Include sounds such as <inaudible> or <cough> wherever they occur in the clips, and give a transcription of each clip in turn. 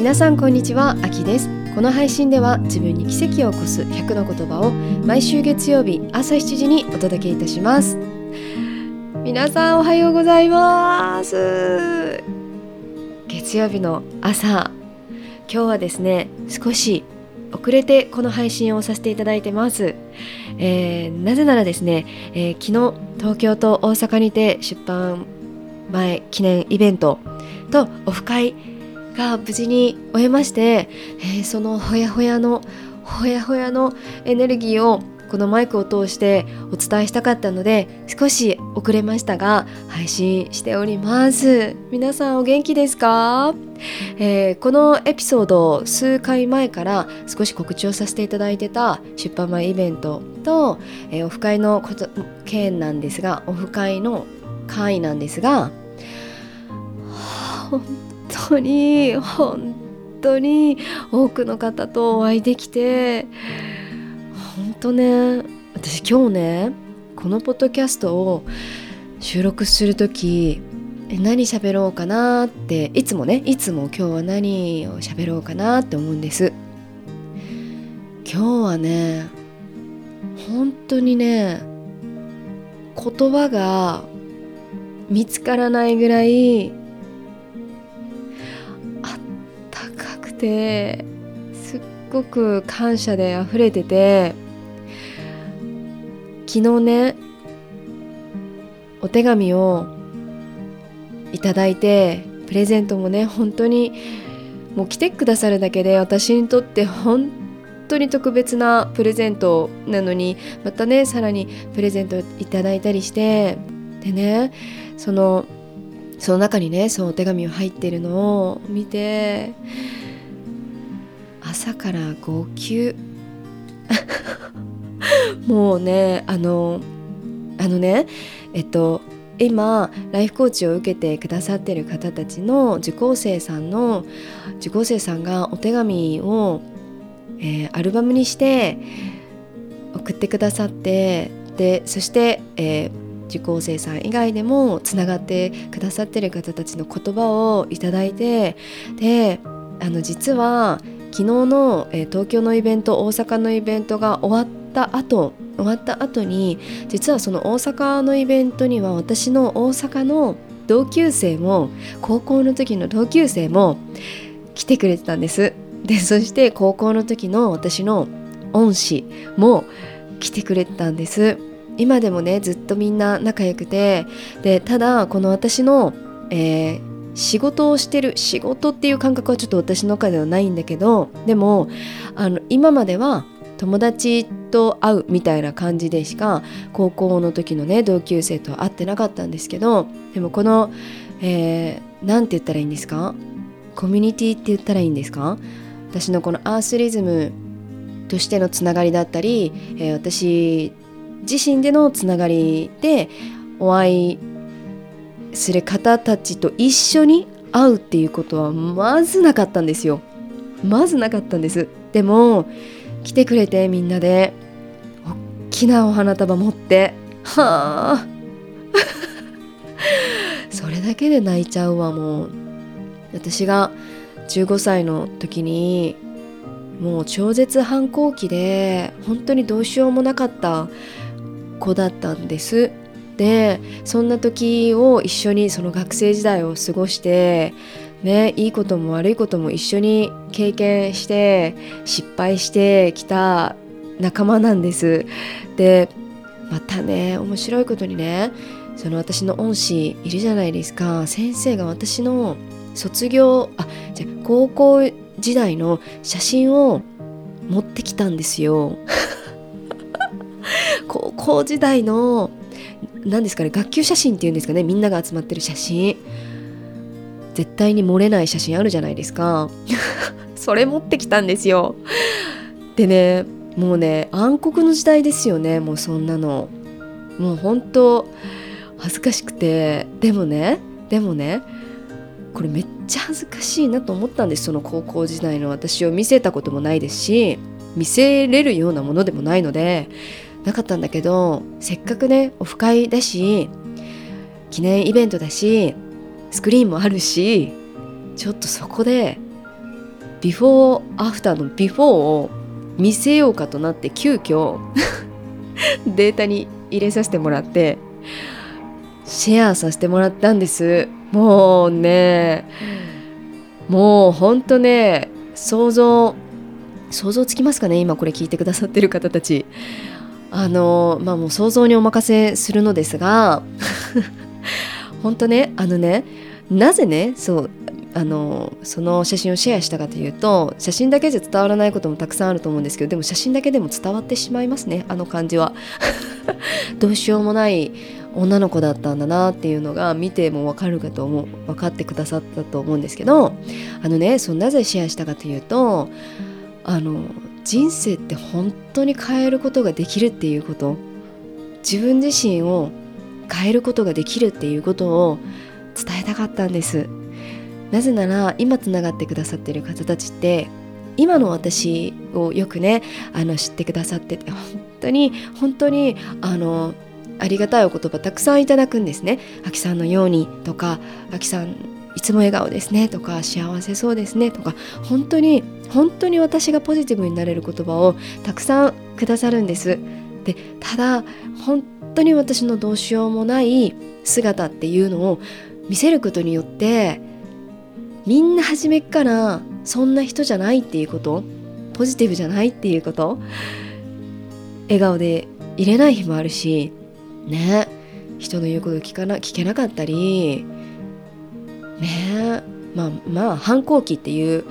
皆さんこんにちはあきです。この配信では自分に奇跡を起こす100の言葉を毎週月曜日朝7時にお届けいたします。皆さんおはようございます。月曜日の朝今日はですね少し遅れてこの配信をさせていただいてます、えー、なぜならですね、えー、昨日東京と大阪にて出版前記念イベントとオフ会が無事に終えまして、えー、そのほやほやのほやほやのエネルギーをこのマイクを通してお伝えしたかったので少し遅れましたが配信しております。皆さんお元気ですか、えー、このエピソード数回前から少し告知をさせていただいてた出版前イベントと、えー、オフ会のこと件なんですがオフ会の会なんですが本当に本当に多くの方とお会いできて本当ね私今日ねこのポッドキャストを収録する時何喋ろうかなっていつもねいつも今日は何を喋ろうかなって思うんです。今日はね本当にね言葉が見つからないぐらいてすっごく感謝で溢れてて昨日ねお手紙をいただいてプレゼントもね本当にもう来てくださるだけで私にとって本当に特別なプレゼントなのにまたねさらにプレゼントいただいたりしてでねそのその中にねそのお手紙が入ってるのを見て朝から号泣。<laughs> もうねあのあのねえっと今ライフコーチを受けてくださってる方たちの受講生さんの受講生さんがお手紙を、えー、アルバムにして送ってくださってでそして、えー、受講生さん以外でもつながってくださってる方たちの言葉をいただいてであの実は昨日の、えー、東京のイベント大阪のイベントが終わった後終わった後に実はその大阪のイベントには私の大阪の同級生も高校の時の同級生も来てくれてたんです。でそして高校の時の私の恩師も来てくれてたんです。今でもねずっとみんな仲良くてでただこの私の、えー、仕事をしてる仕事っていう感覚はちょっと私の中ではないんだけどでもあの今までは友達と会うみたいな感じでしか高校の時のね同級生と会ってなかったんですけどでもこの何、えー、て言ったらいいんですか？コミュニティって言ったらいいんですか？私のこのアースリズムとしてのつながりだったり、えー、私自身でのつながりでお会いする方たちと一緒に会うっていうことはまずなかったんですよ。まずなかったんです。でも来てくれてみんなで大きなお花束持ってはあ。<laughs> それだけで泣いちゃうわもう。私が15歳の時にもう超絶反抗期で本当にどうしようもなかった子だったんです。でそんな時を一緒にその学生時代を過ごしてね、いいことも悪いことも一緒に経験して失敗してきた仲間なんです。でまたね面白いことにねその私の恩師いるじゃないですか先生が私の卒業あじゃ高校時代の写真を持ってきたんですよ。<laughs> 高校時代の何ですかね学級写真っていうんですかねみんなが集まってる写真。絶対に漏れない写真あるじゃないですか。<laughs> それ持ってきたんですよ。でねもうね暗黒の時代ですよねもうそんなの。もう本当恥ずかしくて。でもねでもねこれめっちゃ恥ずかしいなと思ったんです。その高校時代の私を見せたこともないですし見せれるようなものでもないのでなかったんだけどせっかくねオフ会だし記念イベントだしスクリーンもあるしちょっとそこでビフォーアフターのビフォーを見せようかとなって急遽 <laughs> データに入れさせてもらってシェアさせてもらったんです。もうねもうほんとね想像想像つきますかね今これ聞いてくださってる方たち。あのまあもう想像にお任せするのですが <laughs> 本当ねあのねなぜねそうあのその写真をシェアしたかというと写真だけじゃ伝わらないこともたくさんあると思うんですけどでも写真だけでも伝わってしまいますねあの感じは。<laughs> どうしようもない女の子だったんだなっていうのが見ても分かるかと思う分かってくださったと思うんですけどあのねそうなぜシェアしたかというとあの人生って本当に変えることができるっていうこと自分自身を変えることができるっていうことを伝えたかったんですなぜなら今つながってくださってる方たちって今の私をよくねあの知ってくださってて本当に本当にあのありがたいお言葉たくさんいただくんですね。あきさんのようにとかあきさんいつも笑顔ですねとか幸せそうですねとか本当に本当に私がポジティブになれる言葉をたくさんくださるんです。でただ本当に私のどうしようもない姿っていうのを見せることによってみんな初めっからそんな人じゃないっていうことポジティブじゃないっていうこと笑顔でいれない日もあるしね人の言うこと聞かな聞けなかったりね。まあまあ反抗期っていう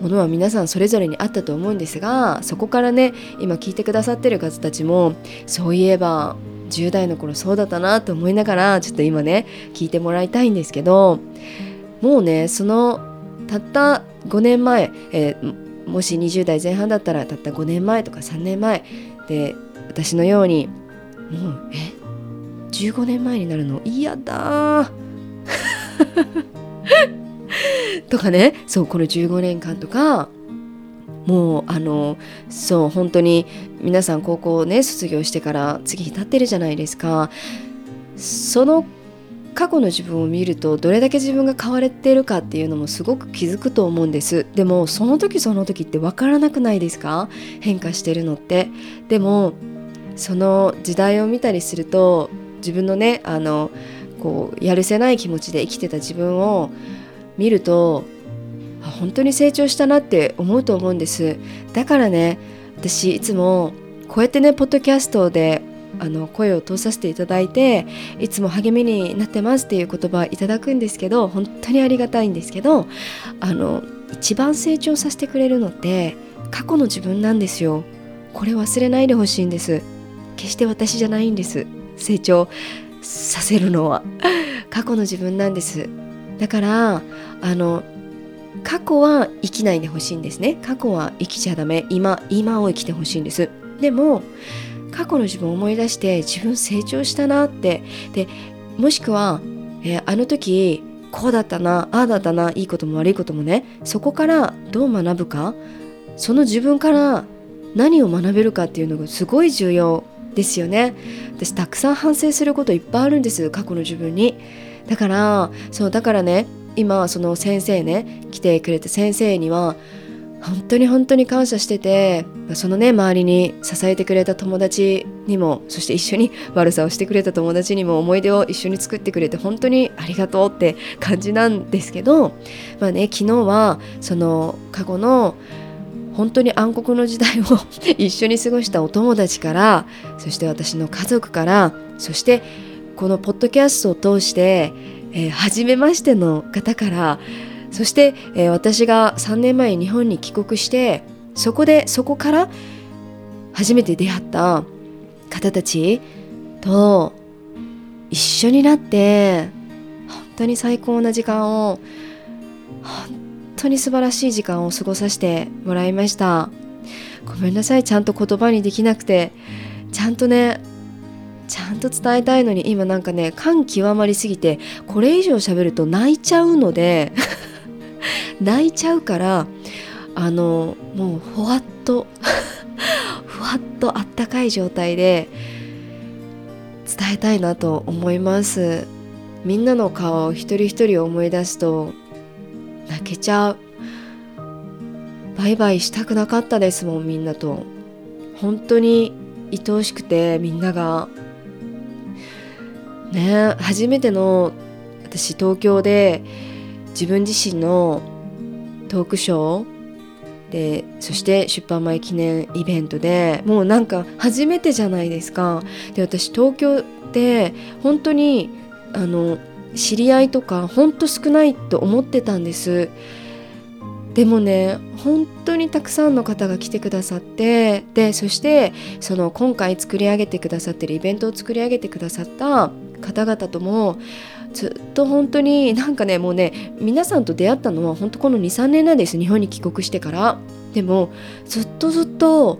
ものは皆さんそれぞれにあったと思うんですがそこからね今聞いてくださってる方たちもそういえば10代の頃そうだったなと思いながらちょっと今ね聞いてもらいたいんですけどもうねそのたった5年前、えー、もし20代前半だったらたった5年前とか3年前で私のようにもうえ？15年前になるの？嫌だ <laughs> とかね。そうこの15年間とかもうあのそう本当に皆さん高校ね卒業してから次に立ってるじゃないですか。その過去の自分を見るとどれだけ自分が変われてるかっていうのもすごく気づくと思うんです。でもその時その時って分からなくないですか？変化してるのって。でもその時代を見たりすると自分のねあのこうやるせない気持ちで生きてた自分を見ると本当に成長したなって思うと思うんです。だからね私いつもこうやってねポッドキャストであの声を通させていただいていつも励みになってますっていう言葉いただくんですけど本当にありがたいんですけどあの一番成長させてくれるのって過去の自分なんですよ。これ忘れないでほしいんです。決して私じゃないんです。成長。させるのは過去の自分なんです。だからあの過去は生きないでほしいんですね。過去は生きちゃダメ。今今を生きてほしいんです。でも過去の自分を思い出して自分成長したなって。でもしくは、えー、あの時こうだったなああだったないいことも悪いこともねそこからどう学ぶか？その自分から何を学べるかっていうのがすごい重要。ですよね。私たくさん反省することいっぱいあるんです過去の自分に。だからそうだからね今その先生ね来てくれた先生には本当に本当に感謝しててそのね周りに支えてくれた友達にもそして一緒に <laughs> 悪さをしてくれた友達にも思い出を一緒に作ってくれて本当にありがとうって感じなんですけどまあね昨日はその過去の本当に暗黒の時代を <laughs> 一緒に過ごしたお友達からそして私の家族からそしてこのポッドキャストを通して、えー、初めましての方からそして、えー、私が3年前に日本に帰国してそこでそこから初めて出会った方たちと一緒になって本当に最高な時間を本当に素晴らしい時間を過ごさせてもらいました。ごめんなさい。ちゃんと言葉にできなくて。ちゃんとねちゃんと伝えたいのに今なんかね感極まりすぎてこれ以上喋ると泣いちゃうので <laughs> 泣いちゃうからあのもうふわっと <laughs> ふわっとあったかい状態で伝えたいなと思います。みんなの顔を一人一人思い出すと泣けちゃう。バイバイしたくなかったですもんみんなと。本当に愛おしくてみんなが。ね初めての私東京で自分自身のトークショー。でそして出版前記念イベントでもうなんか初めてじゃないですか。で私東京で本当にあの知り合いとか本当少ないと思ってたんです。でもね本当にたくさんの方が来てくださってでそしてその今回作り上げてくださってるイベントを作り上げてくださった方々ともずっと本当になんかねもうね皆さんと出会ったのは本当この23年なんです日本に帰国してから。でもずっとずっと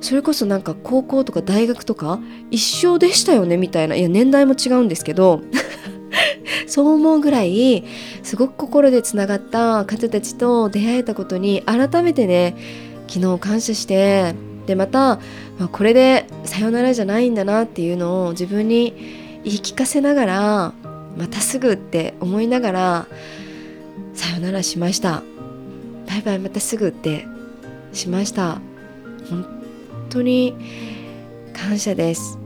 それこそなんか高校とか大学とか一緒でしたよねみたいな。いや年代も違うんですけど。そう思うぐらいすごく心でつながった方たちと出会えたことに改めてね昨日感謝してでまた、まあ、これでさよならじゃないんだなっていうのを自分に言い聞かせながらまたすぐって思いながらさよならしました。バイバイまたすぐってしました。本当に感謝です。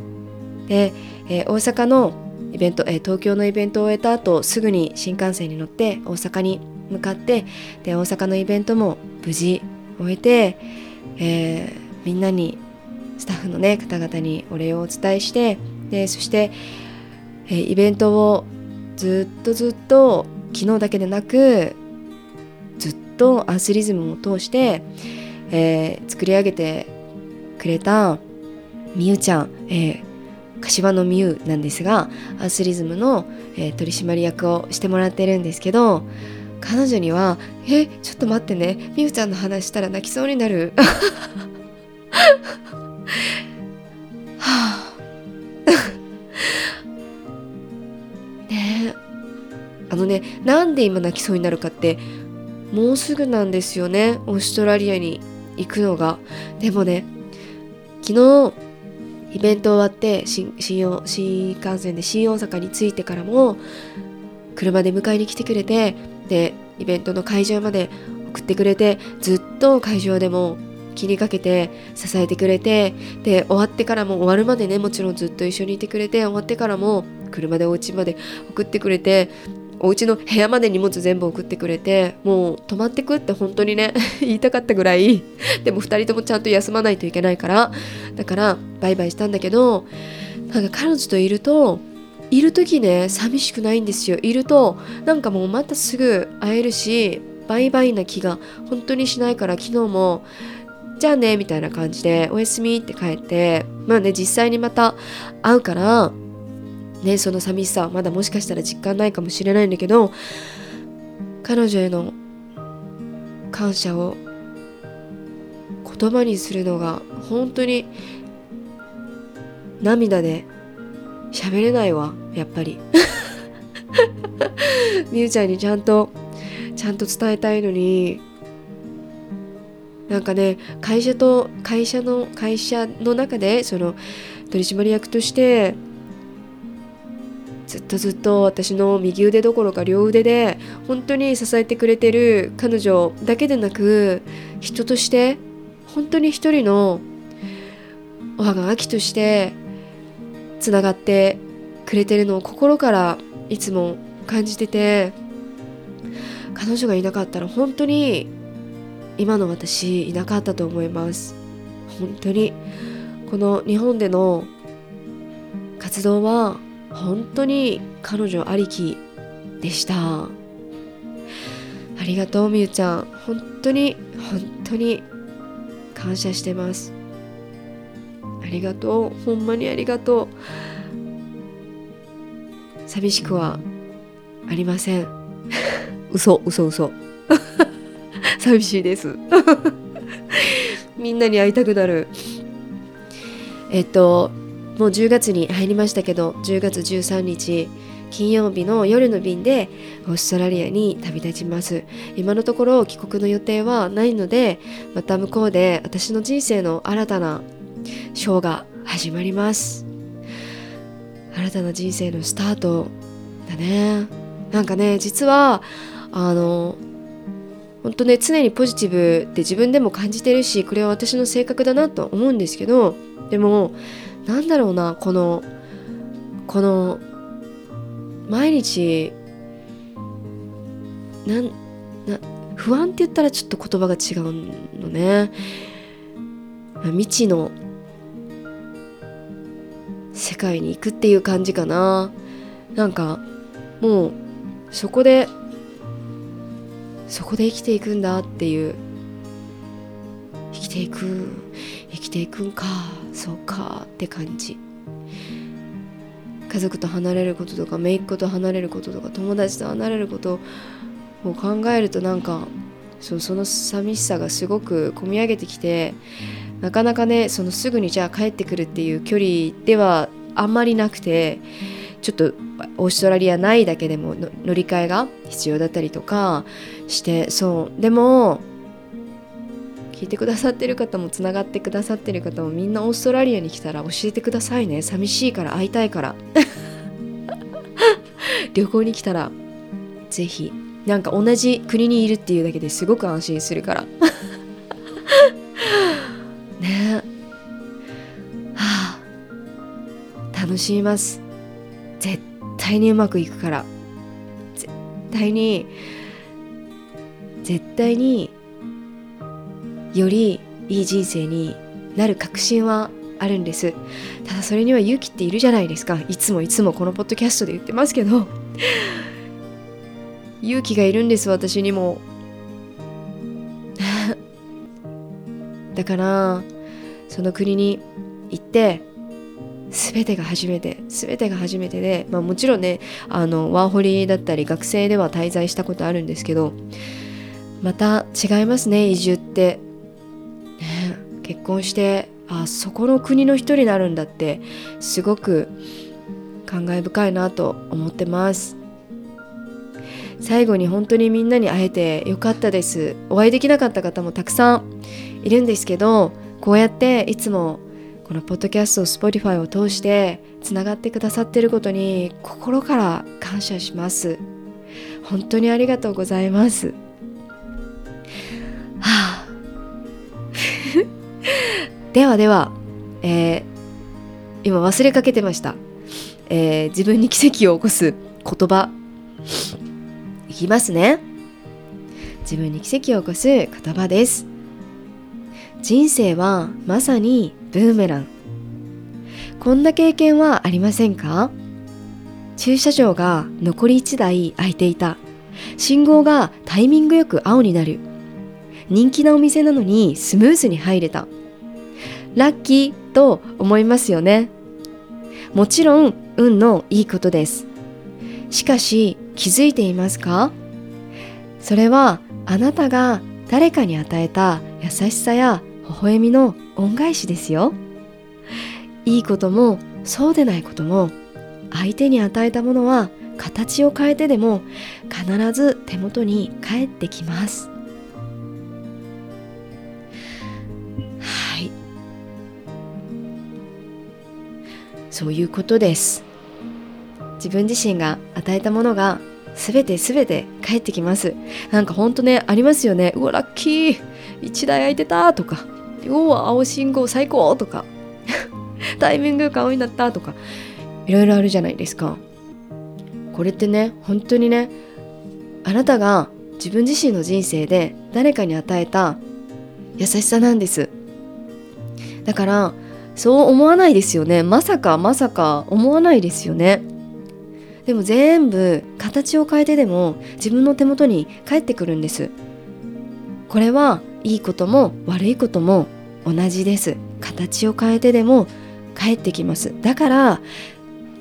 で、えー、大阪のイベント、えー、東京のイベントを終えた後すぐに新幹線に乗って大阪に向かってで大阪のイベントも無事終えて、えー、みんなにスタッフの、ね、方々にお礼をお伝えしてでそして、えー、イベントをずっとずっと昨日だけでなくずっとアースリズムを通して、えー、作り上げてくれたみゆちゃん、えー、柏のみゆなんですがアースリズムの、えー、取締役をしてもらってるんですけど彼女には「えちょっと待ってねみゆちゃんの話したら泣きそうになる」は <laughs> あねえ。あのねなんで今泣きそうになるかってもうすぐなんですよねオーストラリアに行くのが。でもね昨日イベント終わって新新新幹線で新大阪に着いてからも車で迎えに来てくれてでイベントの会場まで送ってくれてずっと会場でも気にかけて支えてくれてで終わってからも終わるまでねもちろんずっと一緒にいてくれて終わってからも車でお家まで送ってくれてお家の部屋まで荷物全部送ってくれてもう泊まってくって本当にね <laughs> 言いたかったぐらい。でも2人ともちゃんと休まないといけないからだからバイバイしたんだけどなんか彼女といるといる時ね寂しくないんですよ。いるとなんかもうまたすぐ会えるしバイバイな気が本当にしないから昨日もじゃあねみたいな感じでおやすみって帰ってまあね実際にまた会うからねその寂しさまだもしかしたら実感ないかもしれないんだけど彼女への感謝を言葉にするのが本当に涙で喋れないわやっぱり。<laughs> みゆちゃんにちゃんとちゃんと伝えたいのになんかね会社と会社の会社の中でその取締役としてずっとずっと私の右腕どころか両腕で本当に支えてくれてる彼女だけでなく人として本当に一人のおはがきとしてつながってくれてるのを心からいつも感じてて彼女がいなかったら本当に今の私いなかったと思います。本当にこの日本での活動は本当に彼女ありきでした。ありがとうみゆちゃん。本当に本当に感謝してます。ありがとう。ほんまにありがとう。寂しくはありません。嘘 <laughs> 嘘嘘。<laughs> 寂しいです。<laughs> みんなに会いたくなる。えっともう10月に入りましたけど10月13日金曜日の夜の便でオーストラリアに旅立ちます。今のところ帰国の予定はないのでまた向こうで私の人生の新たなショーが始まります。新たな人生のスタートだね。なんかね実はあの本当ね常にポジティブって自分でも感じてるしこれは私の性格だなと思うんですけどでもなんだろうなこのこの毎日なんな不安って言ったらちょっと言葉が違うのね。未知の世界に行くっていう感じかな。なんかもうそこでそこで生きていくんだっていう。生きていく生きていくんか。そうかって感じ。家族と離れることとか姪っ子と離れることとか友達と離れることを考えるとなんかそその寂しさがすごく込み上げてきてなかなかねそのすぐにじゃあ帰ってくるっていう距離ではあんまりなくてちょっとオーストラリアないだけでも乗り換えが必要だったりとかしてそう。でも聞いてくださってる方もつながってくださってる方もみんなオーストラリアに来たら教えてくださいね。寂しいから会いたいから。<laughs> 旅行に来たらぜひなんか同じ国にいるっていうだけですごく安心するから。<laughs> ね。えはあ。楽しみます。絶対にうまくいくから。絶対に絶対によりいい人生になる確信はあるんです。ただそれには勇気っているじゃないですか。いつもいつもこのポッドキャストで言ってますけど。<laughs> 勇気がいるんです私にも。<laughs> だからその国に行って全てが初めて全てが初めてで、まあ、もちろんねあのワーホリだったり学生では滞在したことあるんですけどまた違いますね移住って、結婚してあそこの国の人になるんだってすごく感慨深いなと思ってます。最後に本当にみんなに会えてよかったです。お会いできなかった方もたくさんいるんですけどこうやっていつもこのポッドキャスト Spotify を通してつながってくださってることに心から感謝します。本当にありがとうございます。ではでは、えー、今忘れかけてました、えー、自分に奇跡を起こす言葉。いきますね。自分に奇跡を起こす言葉です。人生はまさにブーメラン。こんな経験はありませんか？駐車場が残り1台空いていた。信号がタイミングよく青になる。人気なお店なのにスムーズに入れた。ラッキーと思いますよね。もちろん運のいいことです。しかし気づいていますか？それはあなたが誰かに与えた優しさや微笑みの恩返しですよ。いいこともそうでないことも相手に与えたものは形を変えてでも必ず手元に返ってきます。そういうことです。自分自身が与えたものが全て全て返ってきます。なんかほんとねありますよね。うわラッキー。1台空いてたとか。うわ青信号最高とか。<laughs> タイミングよく青になったとか。いろいろあるじゃないですか。これってね本当にねあなたが自分自身の人生で誰かに与えた優しさなんです。だからそう思わないですよね。まさかまさか思わないですよね。でも全部形を変えてでも自分の手元に返ってくるんです。これはいいことも悪いことも同じです。形を変えてでも返ってきます。だから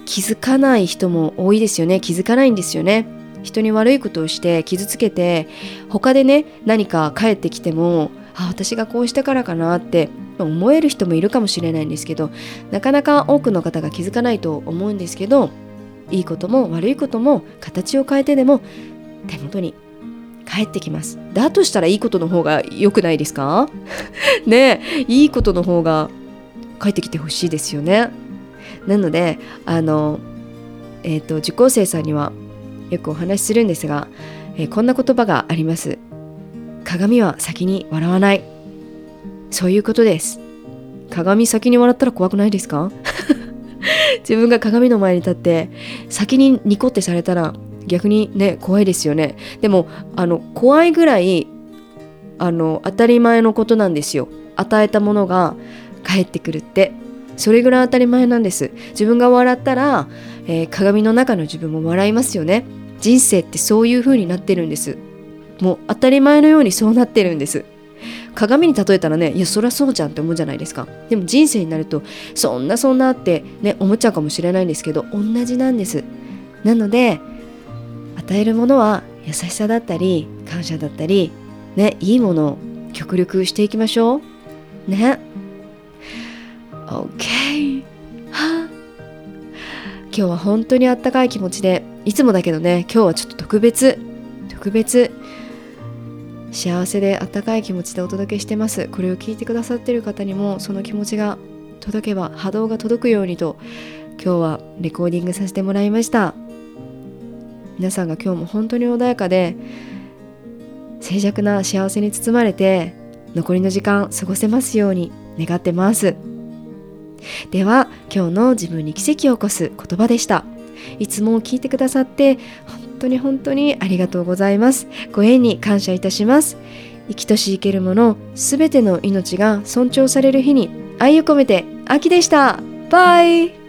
気づかない人も多いですよね。気づかないんですよね。人に悪いことをして傷つけて他でね何か返ってきてもあ私がこうしたからかなって思える人もいるかもしれないんですけどなかなか多くの方が気づかないと思うんですけどいいことも悪いことも形を変えてでも手元に返ってきます。だとしたらいいことの方が良くないですか？<laughs> ねいいことの方が返ってきてほしいですよね。なのであのえっ、ー、と受講生さんにはよくお話しするんですが、えー、こんな言葉があります。鏡は先に笑わない。そういうことです。鏡先に笑ったら怖くないですか？<laughs> 自分が鏡の前に立って先にニコってされたら逆にね怖いですよね。でもあの怖いぐらいあの当たり前のことなんですよ。与えたものが返ってくるって。それぐらい当たり前なんです。自分が笑ったら、えー、鏡の中の自分も笑いますよね。人生ってそういう風になってるんです。もう当たり前のようにそうなってるんです。鏡に例えたらねいやそりゃそうじゃんって思うじゃないですか。でも人生になるとそんなそんなってね思っちゃうかもしれないんですけど同じなんです。なので与えるものは優しさだったり感謝だったりねいいものを極力していきましょう。ね。OK は今日は本当にあったかい気持ちでいつもだけどね今日はちょっと特別。特別。幸せであったかい気持ちでお届けしてます。これを聞いてくださってる方にもその気持ちが届けば波動が届くようにと今日はレコーディングさせてもらいました。皆さんが今日も本当に穏やかで静寂な幸せに包まれて残りの時間過ごせますように願ってます。では今日の自分に奇跡を起こす言葉でした。いつも聞いてくださって本当に本当にありがとうございます。ご縁に感謝いたします。生きとし生けるものすべての命が尊重される日に愛を込めて秋でした。バイ。